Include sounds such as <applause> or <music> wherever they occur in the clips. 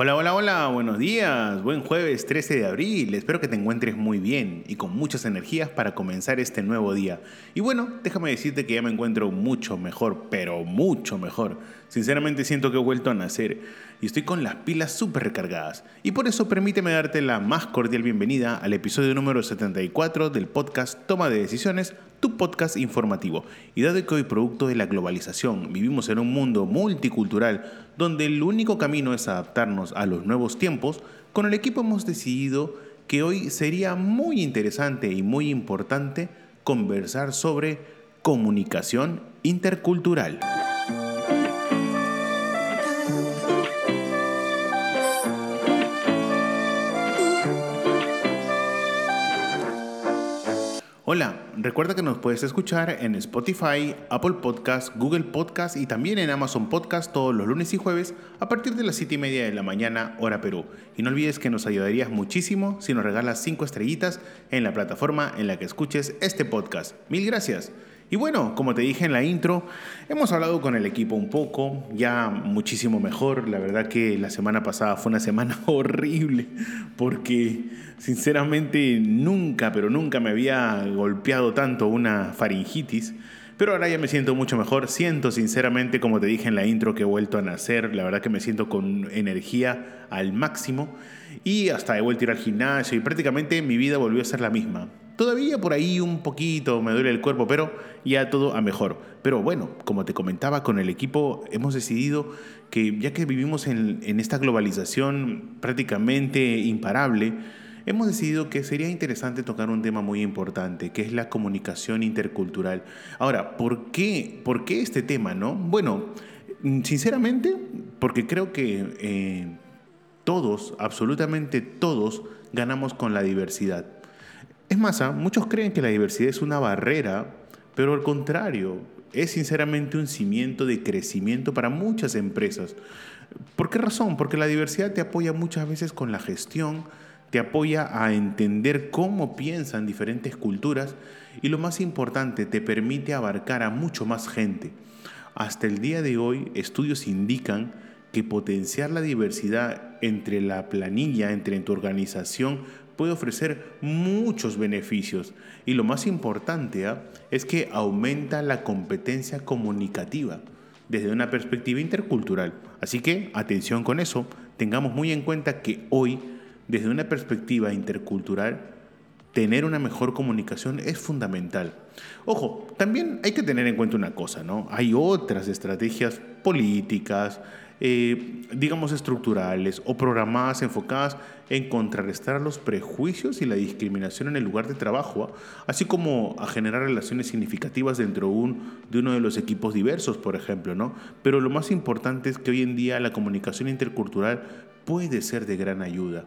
Hola, hola, hola, buenos días, buen jueves 13 de abril, espero que te encuentres muy bien y con muchas energías para comenzar este nuevo día. Y bueno, déjame decirte que ya me encuentro mucho mejor, pero mucho mejor. Sinceramente siento que he vuelto a nacer y estoy con las pilas súper recargadas. Y por eso permíteme darte la más cordial bienvenida al episodio número 74 del podcast Toma de Decisiones, tu podcast informativo. Y dado que hoy producto de la globalización vivimos en un mundo multicultural donde el único camino es adaptarnos a los nuevos tiempos, con el equipo hemos decidido que hoy sería muy interesante y muy importante conversar sobre comunicación intercultural. Hola, recuerda que nos puedes escuchar en Spotify, Apple Podcast, Google Podcast y también en Amazon Podcast todos los lunes y jueves a partir de las 7 y media de la mañana, hora Perú. Y no olvides que nos ayudarías muchísimo si nos regalas 5 estrellitas en la plataforma en la que escuches este podcast. Mil gracias. Y bueno, como te dije en la intro, hemos hablado con el equipo un poco, ya muchísimo mejor. La verdad que la semana pasada fue una semana <laughs> horrible, porque sinceramente nunca, pero nunca me había golpeado tanto una faringitis. Pero ahora ya me siento mucho mejor. Siento sinceramente, como te dije en la intro, que he vuelto a nacer. La verdad que me siento con energía al máximo. Y hasta he vuelto a ir al gimnasio y prácticamente mi vida volvió a ser la misma. Todavía por ahí un poquito me duele el cuerpo, pero ya todo a mejor. Pero bueno, como te comentaba, con el equipo hemos decidido que ya que vivimos en, esta globalización prácticamente imparable, hemos decidido que sería interesante tocar un tema muy importante, que es la comunicación intercultural. Ahora, ¿por qué, ¿por qué este tema? No? Bueno, sinceramente, porque creo que eh, todos, absolutamente todos, ganamos con la diversidad. Es más, ¿ah? muchos creen que la diversidad es una barrera, pero al contrario, es sinceramente un cimiento de crecimiento para muchas empresas. ¿Por qué razón? Porque la diversidad te apoya muchas veces con la gestión, te apoya a entender cómo piensan diferentes culturas y lo más importante, te permite abarcar a mucho más gente. Hasta el día de hoy, estudios indican que potenciar la diversidad entre la planilla, entre tu organización, puede ofrecer muchos beneficios y lo más importante ¿ah? es que aumenta la competencia comunicativa desde una perspectiva intercultural. Así que atención con eso, tengamos muy en cuenta que hoy, desde una perspectiva intercultural, tener una mejor comunicación es fundamental. Ojo, también hay que tener en cuenta una cosa, ¿no? Hay otras estrategias políticas, eh, digamos, estructurales o programadas enfocadas en contrarrestar los prejuicios y la discriminación en el lugar de trabajo, ¿ah? así como a generar relaciones significativas dentro de uno de los equipos diversos, por ejemplo. ¿no? Pero lo más importante es que hoy en día la comunicación intercultural puede ser de gran ayuda.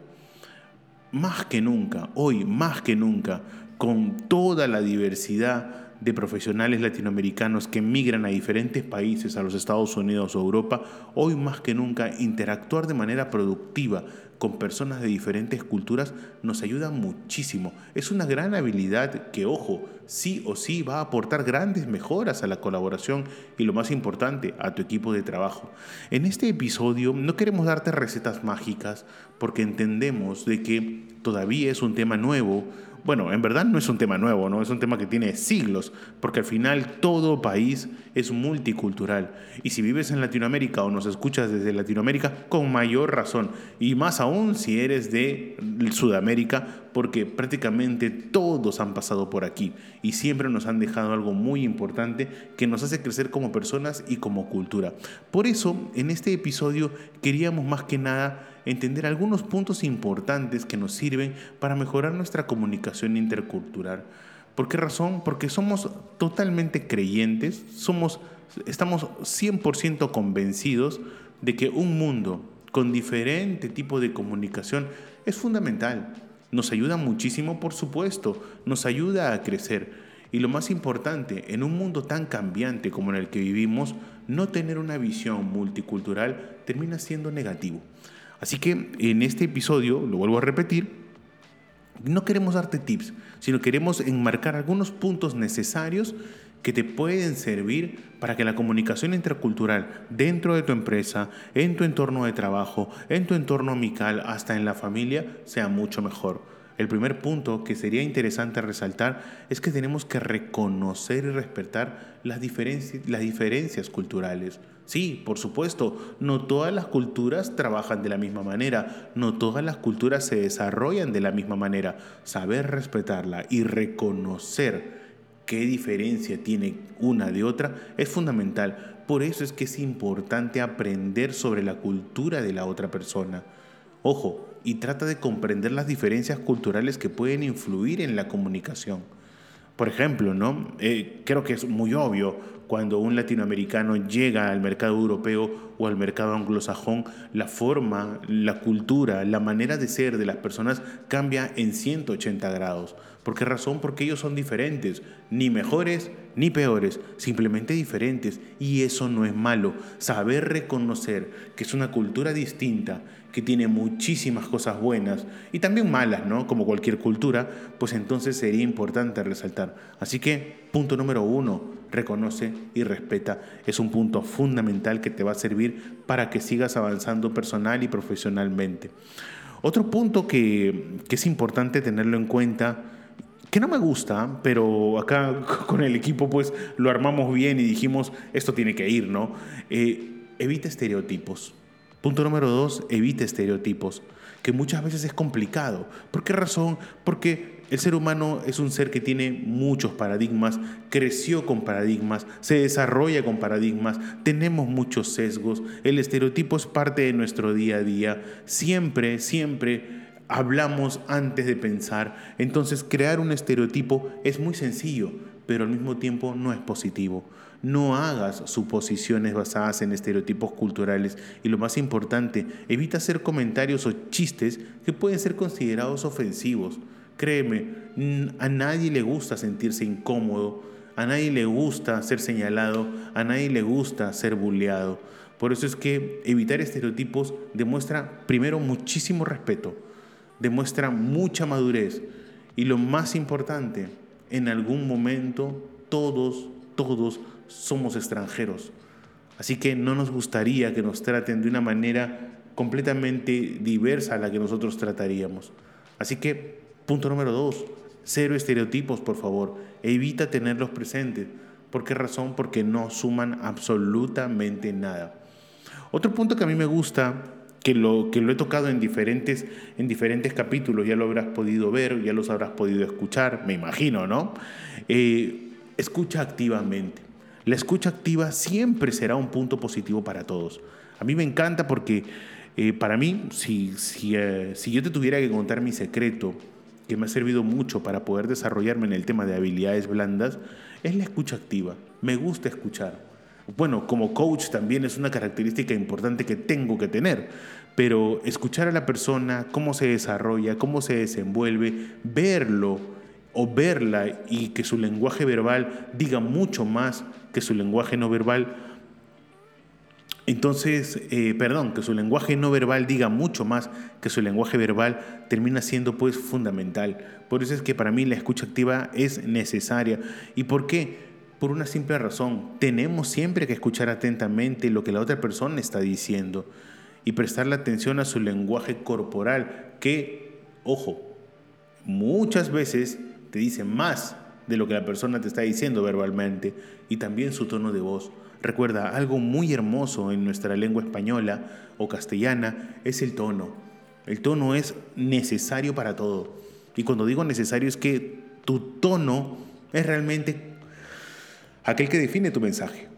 Más que nunca, hoy más que nunca, con toda la diversidad de profesionales latinoamericanos que migran a diferentes países, a los Estados Unidos o Europa, hoy más que nunca interactuar de manera productiva con personas de diferentes culturas nos ayuda muchísimo. Es una gran habilidad que, ojo, sí o sí va a aportar grandes mejoras a la colaboración y lo más importante, a tu equipo de trabajo. En este episodio no queremos darte recetas mágicas porque entendemos de que todavía es un tema nuevo, bueno, en verdad no es un tema nuevo, ¿no? Es un tema que tiene siglos, porque al final todo país es multicultural. Y si vives en Latinoamérica o nos escuchas desde Latinoamérica, con mayor razón. Y más aún si eres de Sudamérica, porque prácticamente todos han pasado por aquí y siempre nos han dejado algo muy importante que nos hace crecer como personas y como cultura. Por eso, en este episodio queríamos más que nada entender algunos puntos importantes que nos sirven para mejorar nuestra comunicación intercultural. ¿Por qué razón? Porque somos totalmente creyentes, somos, estamos 100% convencidos de que un mundo con diferente tipo de comunicación es fundamental. Nos ayuda muchísimo, por supuesto, nos ayuda a crecer. Y lo más importante, en un mundo tan cambiante como en el que vivimos, no tener una visión multicultural termina siendo negativo. Así que en este episodio, lo vuelvo a repetir, no queremos darte tips, sino queremos enmarcar algunos puntos necesarios que te pueden servir para que la comunicación intercultural dentro de tu empresa, en tu entorno de trabajo, en tu entorno amical, hasta en la familia, sea mucho mejor. El primer punto que sería interesante resaltar es que tenemos que reconocer y respetar las las diferencias culturales. Sí, por supuesto, no todas las culturas trabajan de la misma manera, no todas las culturas se desarrollan de la misma manera. Saber respetarla y reconocer qué diferencia tiene una de otra es fundamental. Por eso es que es importante aprender sobre la cultura de la otra persona. Ojo, y trata de comprender las diferencias culturales que pueden influir en la comunicación. Por ejemplo, ¿no? Eh, creo que es muy obvio cuando un latinoamericano llega al mercado europeo o al mercado anglosajón, la forma, la cultura, la manera de ser de las personas cambia en 180 grados. ¿Por qué razón? Porque ellos son diferentes, ni mejores ni peores, simplemente diferentes. Y eso no es malo. Saber reconocer que es una cultura distinta, que tiene muchísimas cosas buenas y también malas, ¿no? Como cualquier cultura, pues entonces sería importante resaltar. Así que, punto número uno, reconoce y respeta. Es un punto fundamental que te va a servir para que sigas avanzando personal y profesionalmente. Otro punto que, que es importante tenerlo en cuenta que no me gusta, pero acá <laughs> con el equipo pues lo armamos bien y dijimos, esto tiene que ir, ¿no? Eh, evita estereotipos. Punto número dos, evita estereotipos, que muchas veces es complicado. ¿Por qué razón? Porque el ser humano es un ser que tiene muchos paradigmas, creció con paradigmas, se desarrolla con paradigmas, tenemos muchos sesgos, el estereotipo es parte de nuestro día a día, siempre, siempre hablamos antes de pensar. Entonces crear un estereotipo es muy sencillo, pero al mismo tiempo no es positivo. No hagas suposiciones basadas en estereotipos culturales y lo más importante, evita hacer comentarios o chistes que pueden ser considerados ofensivos. Créeme, a nadie le gusta sentirse incómodo, a nadie le gusta ser señalado, a nadie le gusta ser bulleado. Por eso es que evitar estereotipos demuestra primero muchísimo respeto demuestra mucha madurez y lo más importante, en algún momento todos, todos somos extranjeros. Así que no nos gustaría que nos traten de una manera completamente diversa a la que nosotros trataríamos. Así que, punto número dos, cero estereotipos, por favor. Evita tenerlos presentes. ¿Por qué razón? Porque no suman absolutamente nada. Otro punto que a mí me gusta que lo, que lo he tocado en diferentes, en diferentes capítulos, ya lo habrás podido ver, ya los habrás podido escuchar, me imagino, ¿no? Eh, escucha activamente. La escucha activa siempre será un punto positivo para todos. A mí me encanta porque eh, para mí, si, si, eh, si yo te tuviera que contar mi secreto, que me ha servido mucho para poder desarrollarme en el tema de habilidades blandas, es la escucha activa. Me gusta escuchar. Bueno, como coach también es una característica importante que tengo que tener, pero escuchar a la persona, cómo se desarrolla, cómo se desenvuelve, verlo o verla y que su lenguaje verbal diga mucho más que su lenguaje no verbal, entonces, eh, perdón, que su lenguaje no verbal diga mucho más que su lenguaje verbal termina siendo pues fundamental. Por eso es que para mí la escucha activa es necesaria. ¿Y por qué? por una simple razón. Tenemos siempre que escuchar atentamente lo que la otra persona está diciendo y prestarle atención a su lenguaje corporal, que, ojo, muchas veces te dice más de lo que la persona te está diciendo verbalmente y también su tono de voz. Recuerda, algo muy hermoso en nuestra lengua española o castellana es el tono. El tono es necesario para todo. Y cuando digo necesario es que tu tono es realmente aquel que define tu mensaje.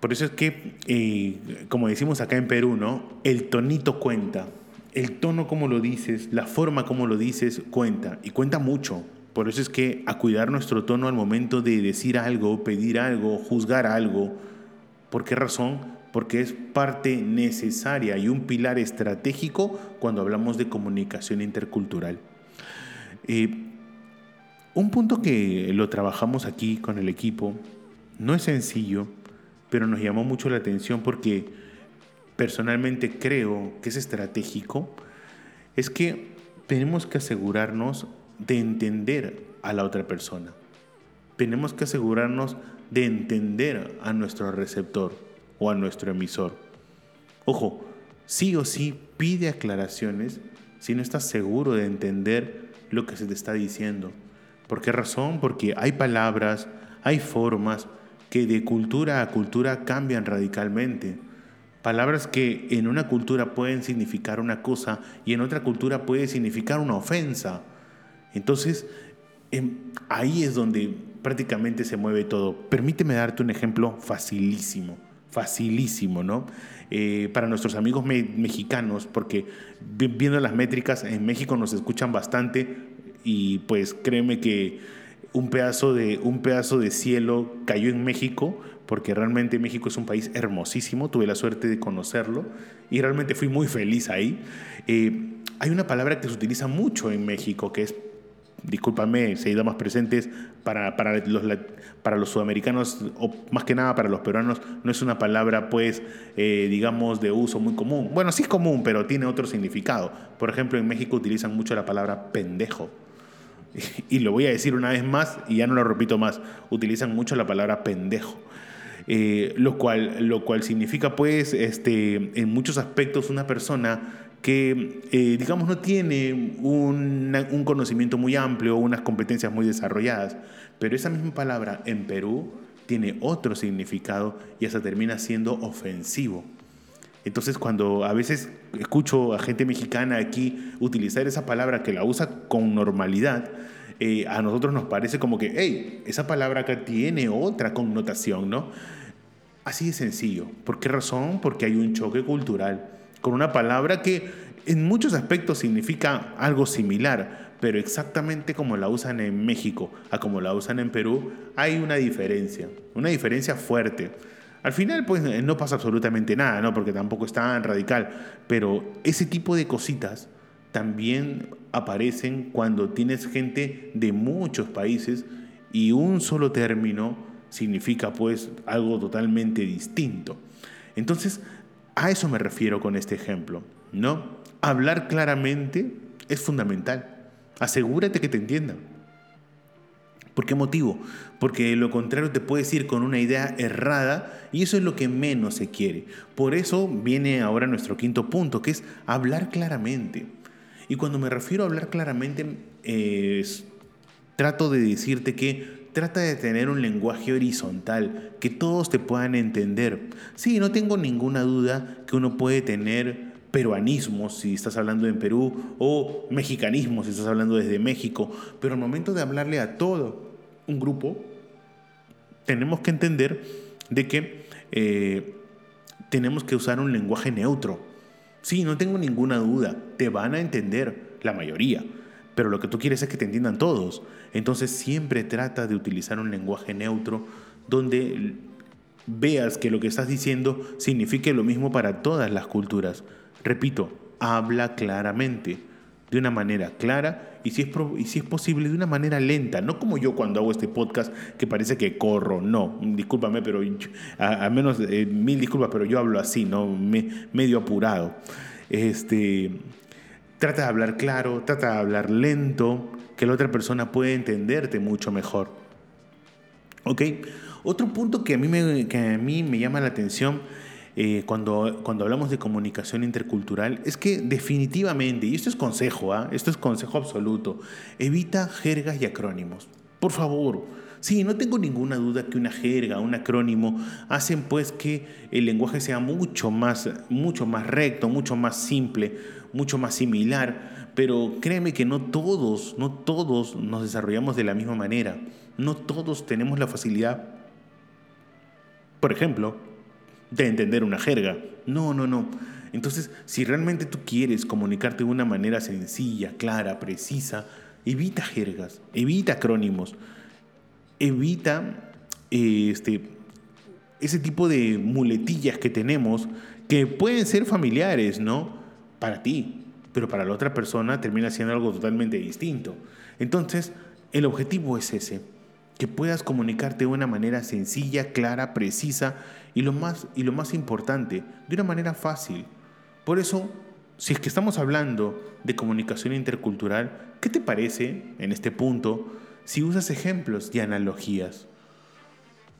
Por eso es que, eh, como decimos acá en Perú, ¿no? El tonito cuenta. El tono como lo dices, la forma como lo dices, cuenta. Y cuenta mucho. Por eso es que a cuidar nuestro tono al momento de decir algo, pedir algo, juzgar algo. ¿Por qué razón? porque es parte necesaria y un pilar estratégico cuando hablamos de comunicación intercultural. Eh, un punto que lo trabajamos aquí con el equipo no es sencillo, pero nos llamó mucho la atención porque personalmente creo que es estratégico, es que tenemos que asegurarnos de entender a la otra persona. Tenemos que asegurarnos de entender a nuestro receptor o a nuestro emisor. Ojo, sí o sí pide aclaraciones si no estás seguro de entender lo que se te está diciendo. ¿Por qué razón? Porque hay palabras, hay formas que de cultura a cultura cambian radicalmente. Palabras que en una cultura pueden significar una cosa y en otra cultura puede significar una ofensa. Entonces, em, ahí es donde prácticamente se mueve todo. Permíteme darte un ejemplo facilísimo, facilísimo, ¿no? Eh, para nuestros amigos mexicanos, porque viendo las métricas, en México nos escuchan bastante y pues créeme que un pedazo de, un pedazo de cielo cayó en México porque realmente México es un país hermosísimo, tuve la suerte de conocerlo y realmente fui muy feliz ahí. Eh, hay una palabra que se utiliza mucho en México, que es, discúlpame, se ha ido más presentes para, para, los, para los sudamericanos, o más que nada para los peruanos, no es una palabra, pues, eh, digamos, de uso muy común. Bueno, sí es común, pero tiene otro significado. Por ejemplo, en México utilizan mucho la palabra pendejo. <laughs> Y lo voy a decir una vez más y ya no lo repito más. Utilizan mucho la palabra pendejo. Eh, lo, cual, lo cual significa pues este, en muchos aspectos una persona que eh, digamos no tiene un, conocimiento muy amplio unas competencias muy desarrolladas, pero esa misma palabra en Perú tiene otro significado y hasta termina siendo ofensivo. Entonces cuando a veces escucho a gente mexicana aquí utilizar esa palabra que la usa con normalidad, eh, a nosotros nos parece como que, hey, esa palabra acá tiene otra connotación, ¿no? Así de sencillo. ¿Por qué razón? Porque hay un choque cultural con una palabra que en muchos aspectos significa algo similar, pero exactamente como la usan en México a como la usan en Perú, hay una diferencia, una diferencia fuerte. Al final, pues no pasa absolutamente nada, ¿no? Porque tampoco es tan radical, pero ese tipo de cositas también aparecen cuando tienes gente de muchos países y un solo término significa pues algo totalmente distinto. Entonces, a eso me refiero con este ejemplo, ¿no? Hablar claramente es fundamental. Asegúrate que te entiendan. ¿Por qué motivo? Porque lo contrario te puedes ir con una idea errada y eso es lo que menos se quiere. Por eso viene ahora nuestro quinto punto, que es hablar claramente. Y cuando me refiero a hablar claramente, trato de decirte que trata de tener un lenguaje horizontal, que todos te puedan entender. Sí, no tengo ninguna duda que uno puede tener peruanismos si estás hablando en Perú o mexicanismos si estás hablando desde México, pero al momento de hablarle a todo un grupo, tenemos que entender de que eh, tenemos que usar un lenguaje neutro. Sí, no tengo ninguna duda, te van a entender la mayoría, pero lo que tú quieres es que te entiendan todos. Entonces siempre trata de utilizar un lenguaje neutro donde veas que lo que estás diciendo signifique lo mismo para todas las culturas. Repito, habla claramente de una manera clara y si, es y si es posible de una manera lenta, no como yo cuando hago este podcast que parece que corro, no, discúlpame, pero a, menos eh, mil disculpas, pero yo hablo así, no medio apurado. Este, trata de hablar claro, trata de hablar lento, que la otra persona pueda entenderte mucho mejor. ¿Ok? Otro punto que a mí me, que a mí me llama la atención eh, cuando, cuando hablamos de comunicación intercultural es que definitivamente, y esto es consejo, ¿ah? esto es consejo absoluto, evita jergas y acrónimos. Por favor. Sí, no tengo ninguna duda que una jerga, un acrónimo, hacen pues que el lenguaje sea mucho más, mucho más recto, mucho más simple, mucho más similar, pero créeme que no todos, no todos nos desarrollamos de la misma manera, no todos tenemos la facilidad, por ejemplo, de entender una jerga. No, no, no. Entonces, si realmente tú quieres comunicarte de una manera sencilla, clara, precisa, evita jergas, evita acrónimos, evita este, ese tipo de muletillas que tenemos que pueden ser familiares, ¿no? Para ti, pero para la otra persona termina siendo algo totalmente distinto. Entonces, el objetivo es ese, que puedas comunicarte de una manera sencilla, clara, precisa y lo más, y lo más importante, de una manera fácil. Por eso, si es que estamos hablando de comunicación intercultural, ¿qué te parece en este punto si usas ejemplos y analogías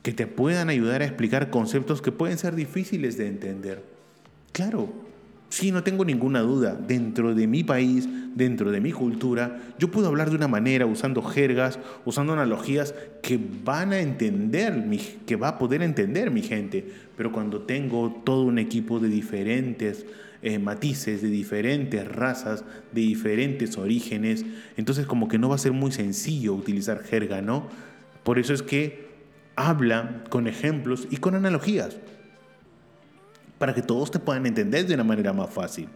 que te puedan ayudar a explicar conceptos que pueden ser difíciles de entender? Claro, sí, no tengo ninguna duda, dentro de mi país, dentro de mi cultura, yo puedo hablar de una manera usando jergas, usando analogías que van a entender, que va a poder entender mi gente, pero cuando tengo todo un equipo de diferentes eh, matices, de diferentes razas, de diferentes orígenes, entonces como que no va a ser muy sencillo utilizar jerga, ¿no? Por eso es que habla con ejemplos y con analogías para que todos te puedan entender de una manera más fácil.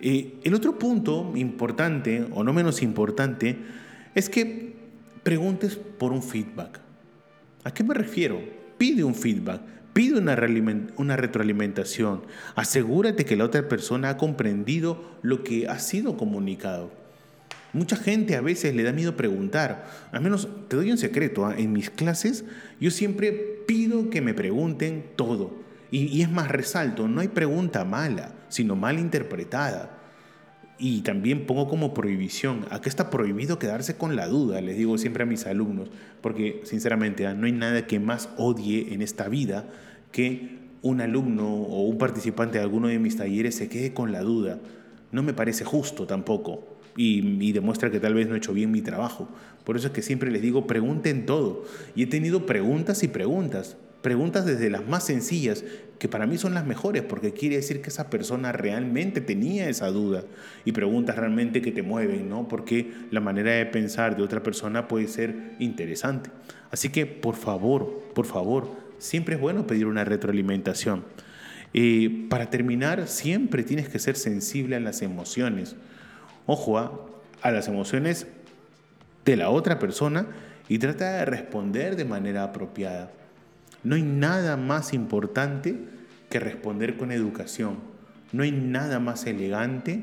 Eh, el otro punto importante, o no menos importante, es que preguntes por un feedback. ¿A qué me refiero? Pide un feedback, pide una, retroalimentación, asegúrate que la otra persona ha comprendido lo que ha sido comunicado. Mucha gente a veces le da miedo preguntar. Al menos te doy un secreto. ¿ah? En mis clases yo siempre pido que me pregunten todo. Y, es más, resalto, no hay pregunta mala, sino mal interpretada. Y también pongo como prohibición, acá está prohibido quedarse con la duda, les digo siempre a mis alumnos, porque sinceramente ah, no hay nada que más odie en esta vida que un alumno o un participante de alguno de mis talleres se quede con la duda. No me parece justo tampoco y, y, demuestra que tal vez no he hecho bien mi trabajo. Por eso es que siempre les digo, pregunten todo. Y he tenido preguntas y preguntas. Preguntas desde las más sencillas, que para mí son las mejores, porque quiere decir que esa persona realmente tenía esa duda. Y preguntas realmente que te mueven, ¿no? Porque la manera de pensar de otra persona puede ser interesante. Así que, por favor, por favor, siempre es bueno pedir una retroalimentación. Eh, para terminar, siempre tienes que ser sensible a las emociones. Ojo a, a las emociones de la otra persona y trata de responder de manera apropiada. No hay nada más importante que responder con educación. No hay nada más elegante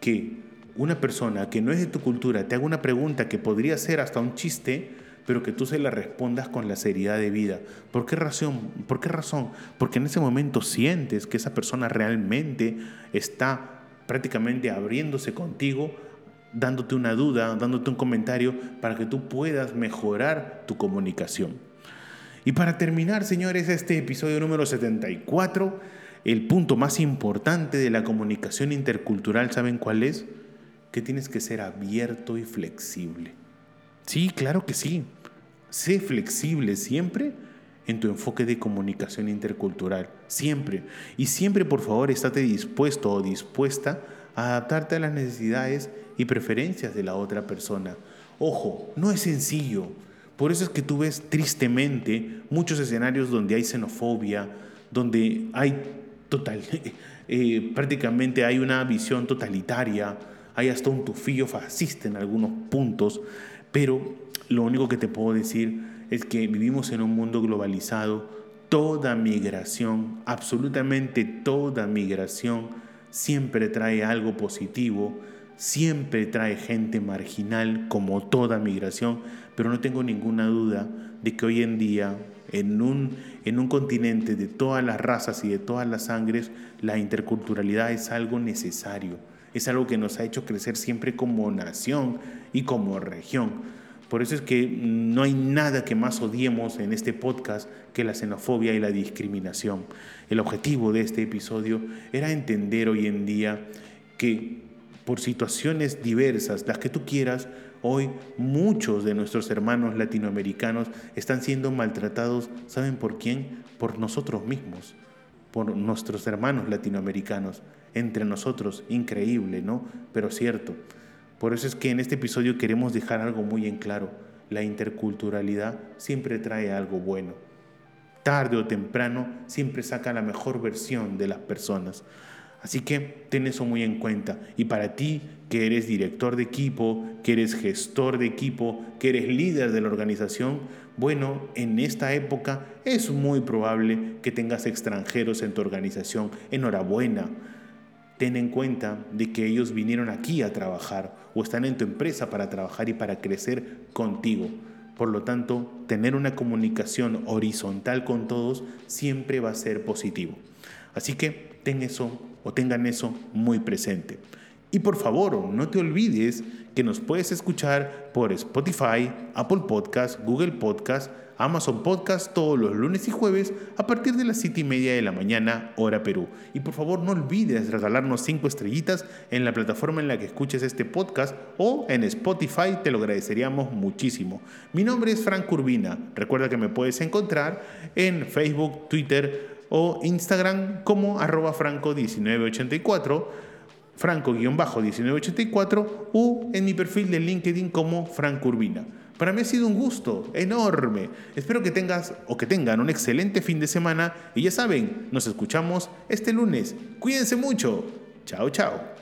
que una persona que no es de tu cultura te haga una pregunta que podría ser hasta un chiste, pero que tú se la respondas con la seriedad de vida. ¿Por qué razón? ¿Por qué razón? Porque en ese momento sientes que esa persona realmente está prácticamente abriéndose contigo, dándote una duda, dándote un comentario para que tú puedas mejorar tu comunicación. Y para terminar, señores, este episodio número 74, el punto más importante de la comunicación intercultural, ¿saben cuál es? Que tienes que ser abierto y flexible. Sí, claro que sí. Sé flexible siempre en tu enfoque de comunicación intercultural. Siempre. Y siempre, por favor, estate dispuesto o dispuesta a adaptarte a las necesidades y preferencias de la otra persona. Ojo, no es sencillo. Por eso es que tú ves tristemente muchos escenarios donde hay xenofobia, donde hay total, <laughs> eh, prácticamente hay una visión totalitaria, hay hasta un tufillo fascista en algunos puntos, pero lo único que te puedo decir es que vivimos en un mundo globalizado, toda migración, absolutamente toda migración, siempre trae algo positivo, siempre trae gente marginal como toda migración, pero no tengo ninguna duda de que hoy en día, en un, en un continente de todas las razas y de todas las sangres, la interculturalidad es algo necesario, es algo que nos ha hecho crecer siempre como nación y como región. Por eso es que no hay nada que más odiemos en este podcast que la xenofobia y la discriminación. El objetivo de este episodio era entender hoy en día que por situaciones diversas, las que tú quieras, Hoy muchos de nuestros hermanos latinoamericanos están siendo maltratados, ¿saben por quién? Por nosotros mismos, por nuestros hermanos latinoamericanos, entre nosotros, increíble, ¿no? Pero cierto. Por eso es que en este episodio queremos dejar algo muy en claro. La interculturalidad siempre trae algo bueno. Tarde o temprano siempre saca la mejor versión de las personas. Así que ten eso muy en cuenta. Y para ti, que eres director de equipo, que eres gestor de equipo, que eres líder de la organización, Bueno, en esta época es muy probable que tengas extranjeros en tu organización. Enhorabuena. Ten en cuenta de que ellos vinieron aquí a trabajar o están en tu empresa para trabajar y para crecer contigo. Por lo tanto, tener una comunicación horizontal con todos siempre va a ser positivo. Así que ten eso o tengan eso muy presente. Y por favor, no te olvides que nos puedes escuchar por Spotify, Apple Podcast, Google Podcast, Amazon Podcast todos los lunes y jueves a partir de las 7 y media de la mañana, hora Perú. Y por favor no olvides regalarnos 5 estrellitas en la plataforma en la que escuches este podcast o en Spotify, te lo agradeceríamos muchísimo. Mi nombre es Frank Urbina. Recuerda que me puedes encontrar en Facebook, Twitter o Instagram como arroba franco1984 franco-1984 o en mi perfil de LinkedIn como Franco Urbina. Para mí ha sido un gusto enorme. Espero que tengas o que tengan un excelente fin de semana y ya saben, nos escuchamos este lunes. Cuídense mucho. Chao, chao.